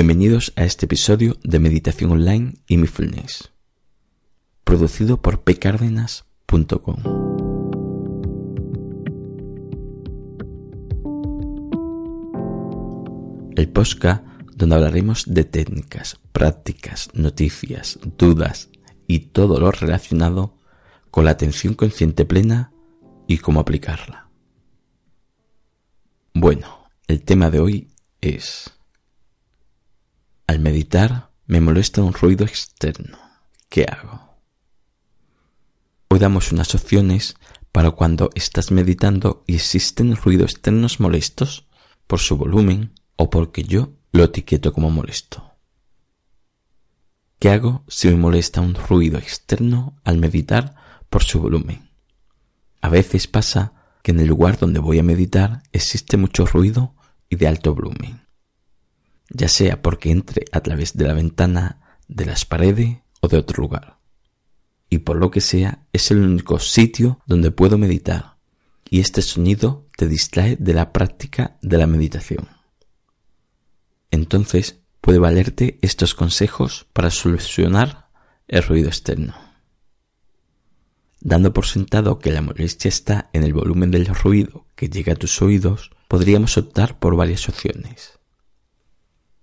Bienvenidos a este episodio de Meditación Online y Mindfulness, producido por pcardenas.com. El podcast donde hablaremos de técnicas, prácticas, noticias, dudas y todo lo relacionado con la atención consciente plena y cómo aplicarla. Bueno, el tema de hoy es al meditar me molesta un ruido externo. ¿Qué hago? Hoy damos unas opciones para cuando estás meditando y existen ruidos externos molestos por su volumen o porque yo lo etiqueto como molesto. ¿Qué hago si me molesta un ruido externo al meditar por su volumen? A veces pasa que en el lugar donde voy a meditar existe mucho ruido y de alto volumen ya sea porque entre a través de la ventana, de las paredes o de otro lugar. Y por lo que sea, es el único sitio donde puedo meditar, y este sonido te distrae de la práctica de la meditación. Entonces, puede valerte estos consejos para solucionar el ruido externo. Dando por sentado que la molestia está en el volumen del ruido que llega a tus oídos, podríamos optar por varias opciones.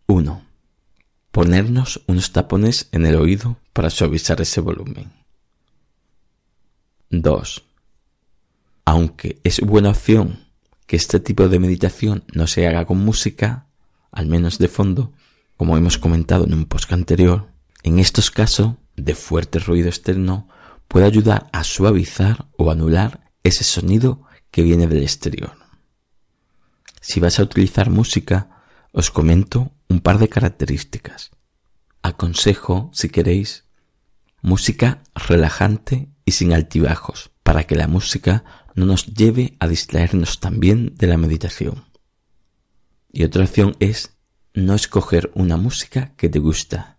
1. Ponernos unos tapones en el oído para suavizar ese volumen. 2. Aunque es buena opción que este tipo de meditación no se haga con música, al menos de fondo, como hemos comentado en un post anterior, en estos casos de fuerte ruido externo puede ayudar a suavizar o anular ese sonido que viene del exterior. Si vas a utilizar música, os comento un par de características. Aconsejo, si queréis, música relajante y sin altibajos, para que la música no nos lleve a distraernos también de la meditación. Y otra opción es no escoger una música que te gusta,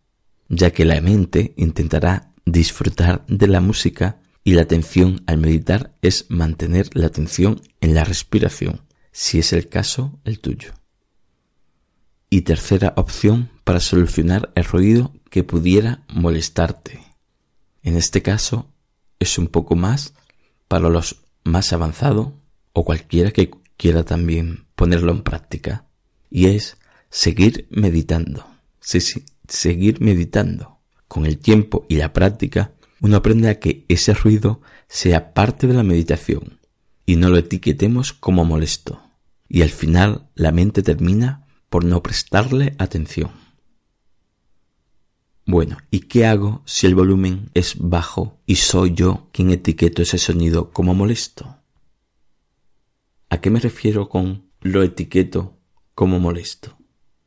ya que la mente intentará disfrutar de la música y la atención al meditar es mantener la atención en la respiración, si es el caso el tuyo. Y tercera opción para solucionar el ruido que pudiera molestarte. En este caso es un poco más para los más avanzados o cualquiera que quiera también ponerlo en práctica. Y es seguir meditando. Sí, seguir meditando. Con el tiempo y la práctica, uno aprende a que ese ruido sea parte de la meditación y no lo etiquetemos como molesto. Y al final la mente termina por no prestarle atención. Bueno, ¿y qué hago si el volumen es bajo y soy yo quien etiqueto ese sonido como molesto? ¿A qué me refiero con lo etiqueto como molesto?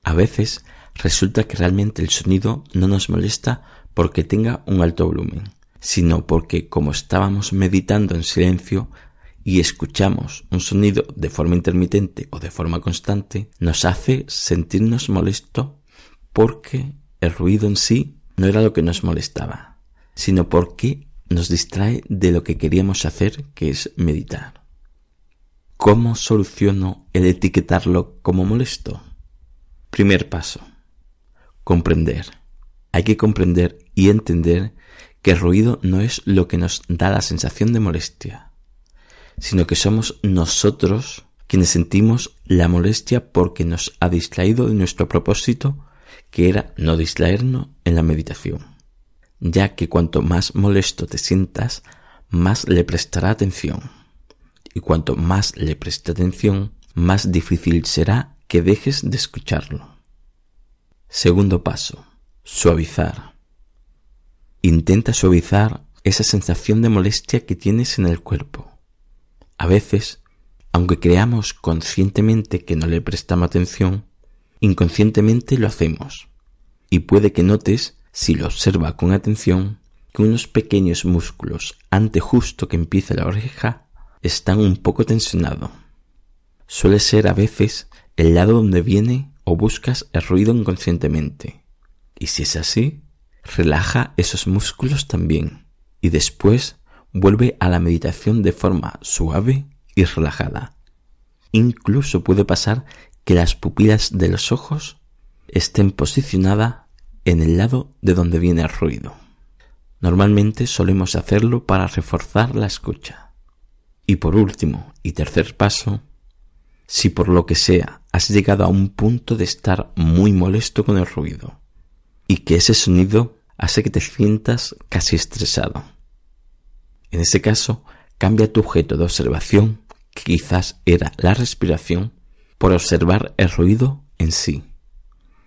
A veces resulta que realmente el sonido no nos molesta porque tenga un alto volumen, sino porque como estábamos meditando en silencio, y escuchamos un sonido de forma intermitente o de forma constante, nos hace sentirnos molesto porque el ruido en sí no era lo que nos molestaba, sino porque nos distrae de lo que queríamos hacer, que es meditar. ¿Cómo soluciono el etiquetarlo como molesto? Primer paso. Comprender. Hay que comprender y entender que el ruido no es lo que nos da la sensación de molestia, sino que somos nosotros quienes sentimos la molestia porque nos ha distraído de nuestro propósito, que era no distraernos en la meditación, ya que cuanto más molesto te sientas, más le prestará atención, y cuanto más le preste atención, más difícil será que dejes de escucharlo. Segundo paso, suavizar. Intenta suavizar esa sensación de molestia que tienes en el cuerpo a veces, aunque creamos conscientemente que no le prestamos atención, inconscientemente lo hacemos. Y puede que notes, si lo observa con atención, que unos pequeños músculos ante justo que empiece la oreja están un poco tensionados. Suele ser a veces el lado donde viene o buscas el ruido inconscientemente. Y si es así, relaja esos músculos también. Y después vuelve a la meditación de forma suave y relajada. Incluso puede pasar que las pupilas de los ojos estén posicionadas en el lado de donde viene el ruido. Normalmente solemos hacerlo para reforzar la escucha. Y por último y tercer paso, si por lo que sea has llegado a un punto de estar muy molesto con el ruido y que ese sonido hace que te sientas casi estresado. En ese caso, cambia tu objeto de observación, que quizás era la respiración, por observar el ruido en sí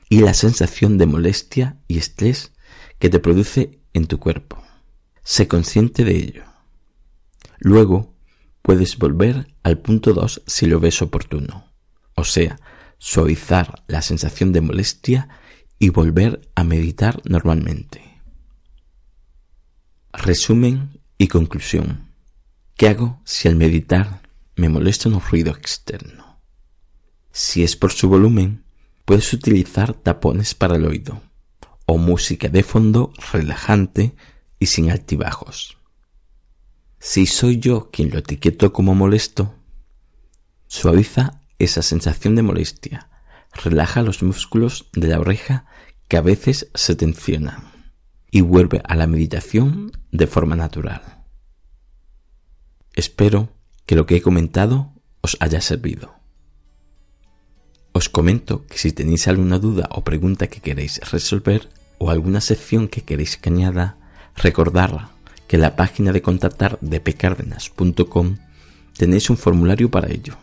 y la sensación de molestia y estrés que te produce en tu cuerpo. Sé consciente de ello. Luego puedes volver al punto 2 si lo ves oportuno, o sea, suavizar la sensación de molestia y volver a meditar normalmente. Resumen y conclusión. ¿Qué hago si al meditar me molesta un ruido externo? Si es por su volumen, puedes utilizar tapones para el oído o música de fondo relajante y sin altibajos. Si soy yo quien lo etiqueto como molesto, suaviza esa sensación de molestia, relaja los músculos de la oreja que a veces se tensionan y vuelve a la meditación de forma natural. Espero que lo que he comentado os haya servido. Os comento que si tenéis alguna duda o pregunta que queréis resolver o alguna sección que queréis que añada, recordad que en la página de contactar de pcardenas.com tenéis un formulario para ello.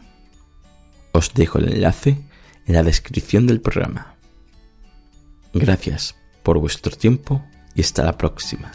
Os dejo el enlace en la descripción del programa. Gracias por vuestro tiempo y hasta la próxima.